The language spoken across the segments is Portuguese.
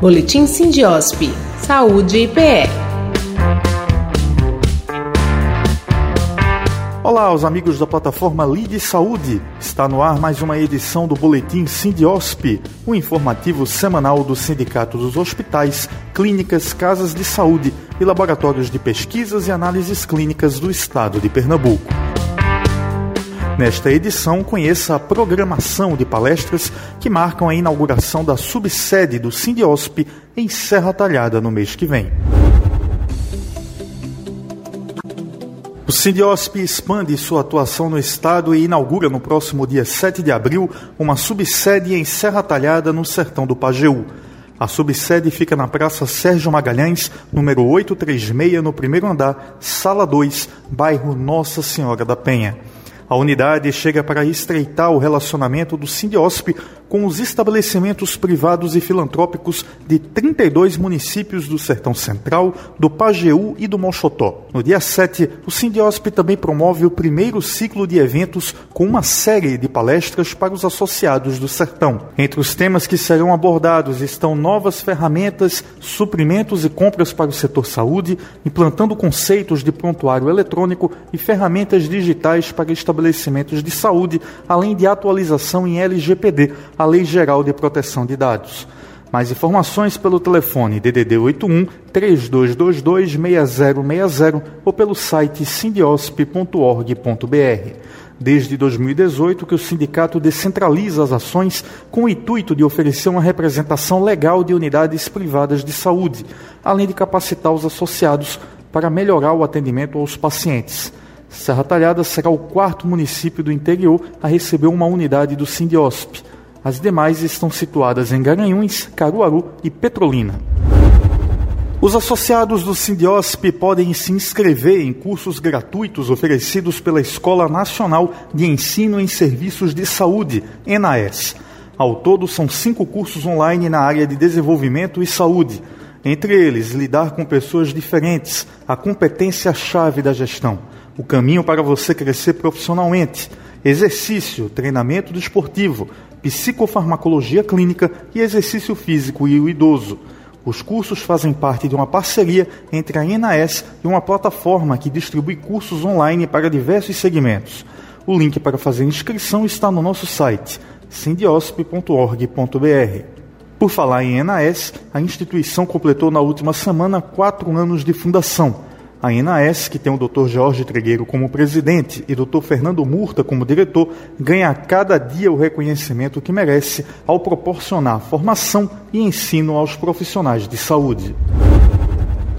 Boletim Sindiosp. Saúde e PE. Olá, os amigos da plataforma Lide Saúde. Está no ar mais uma edição do Boletim Sindiosp, o um informativo semanal do Sindicato dos Hospitais, Clínicas, Casas de Saúde e Laboratórios de Pesquisas e Análises Clínicas do Estado de Pernambuco. Nesta edição, conheça a programação de palestras que marcam a inauguração da subsede do Sindiosp em Serra Talhada no mês que vem. O Sindiosp expande sua atuação no estado e inaugura no próximo dia 7 de abril uma subsede em Serra Talhada, no sertão do Pajeú. A subsede fica na Praça Sérgio Magalhães, número 836, no primeiro andar, sala 2, bairro Nossa Senhora da Penha. A unidade chega para estreitar o relacionamento do Sindiosp com os estabelecimentos privados e filantrópicos de 32 municípios do Sertão Central, do Pajeú e do Mochotó. No dia 7, o Sindiosp também promove o primeiro ciclo de eventos com uma série de palestras para os associados do Sertão. Entre os temas que serão abordados estão novas ferramentas, suprimentos e compras para o setor saúde, implantando conceitos de prontuário eletrônico e ferramentas digitais para estabelecimentos de saúde, além de atualização em LGPD, a Lei Geral de Proteção de Dados. Mais informações pelo telefone DDD 81 3222 6060 ou pelo site sindiosp.org.br. Desde 2018 que o sindicato descentraliza as ações com o intuito de oferecer uma representação legal de unidades privadas de saúde, além de capacitar os associados para melhorar o atendimento aos pacientes. Serra Talhada será o quarto município do interior a receber uma unidade do Sindiosp. As demais estão situadas em Garanhuns, Caruaru e Petrolina. Os associados do Sindiosp podem se inscrever em cursos gratuitos oferecidos pela Escola Nacional de Ensino em Serviços de Saúde, ENAES. Ao todo, são cinco cursos online na área de desenvolvimento e saúde. Entre eles, lidar com pessoas diferentes, a competência-chave da gestão, o caminho para você crescer profissionalmente, exercício, treinamento desportivo, psicofarmacologia clínica e exercício físico e o idoso. Os cursos fazem parte de uma parceria entre a ENAS e uma plataforma que distribui cursos online para diversos segmentos. O link para fazer inscrição está no nosso site sindiosp.org.br. Por falar em ENAS, a instituição completou na última semana quatro anos de fundação a INAS, que tem o Dr. Jorge Tregueiro como presidente e Dr. Fernando Murta como diretor, ganha a cada dia o reconhecimento que merece ao proporcionar formação e ensino aos profissionais de saúde.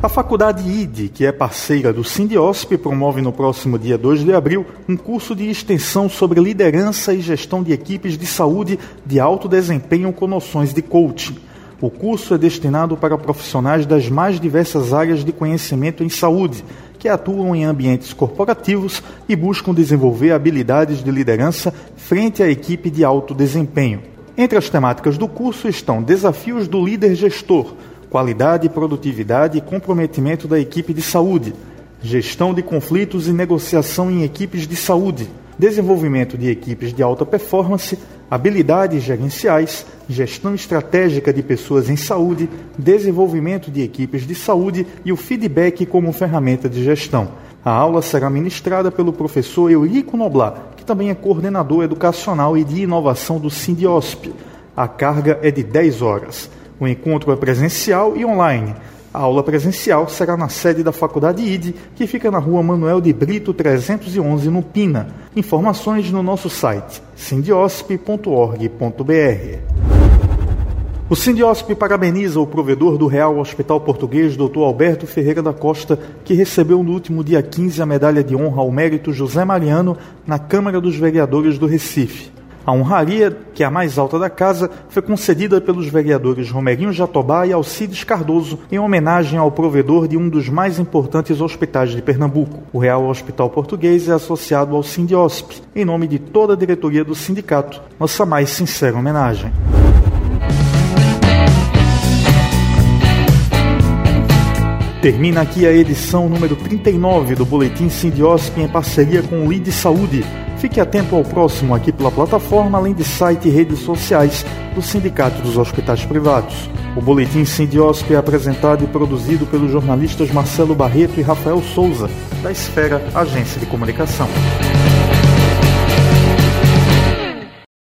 A Faculdade IDE, que é parceira do Sindiosp, promove no próximo dia 2 de abril um curso de extensão sobre liderança e gestão de equipes de saúde de alto desempenho com noções de coaching. O curso é destinado para profissionais das mais diversas áreas de conhecimento em saúde, que atuam em ambientes corporativos e buscam desenvolver habilidades de liderança frente à equipe de alto desempenho. Entre as temáticas do curso estão desafios do líder gestor, qualidade, produtividade e comprometimento da equipe de saúde, gestão de conflitos e negociação em equipes de saúde, desenvolvimento de equipes de alta performance, habilidades gerenciais, gestão estratégica de pessoas em saúde, desenvolvimento de equipes de saúde e o feedback como ferramenta de gestão. A aula será ministrada pelo professor Eurico Noblar, que também é coordenador educacional e de inovação do Sindiosp. A carga é de 10 horas. O encontro é presencial e online. A aula presencial será na sede da Faculdade IDE, que fica na rua Manuel de Brito 311, no Pina. Informações no nosso site sindiosp.org.br. O Sindiosp parabeniza o provedor do Real Hospital Português, Dr. Alberto Ferreira da Costa, que recebeu no último dia 15 a medalha de honra ao mérito José Mariano na Câmara dos Vereadores do Recife. A honraria, que é a mais alta da casa, foi concedida pelos vereadores Romerinho Jatobá e Alcides Cardoso em homenagem ao provedor de um dos mais importantes hospitais de Pernambuco. O Real Hospital Português é associado ao Sindiosp. Em nome de toda a diretoria do sindicato, nossa mais sincera homenagem. Termina aqui a edição número 39 do Boletim Sindiosp em parceria com o ID Saúde Fique atento ao próximo aqui pela plataforma, além de site e redes sociais do Sindicato dos Hospitais Privados. O Boletim Sindiosp é apresentado e produzido pelos jornalistas Marcelo Barreto e Rafael Souza, da Esfera Agência de Comunicação.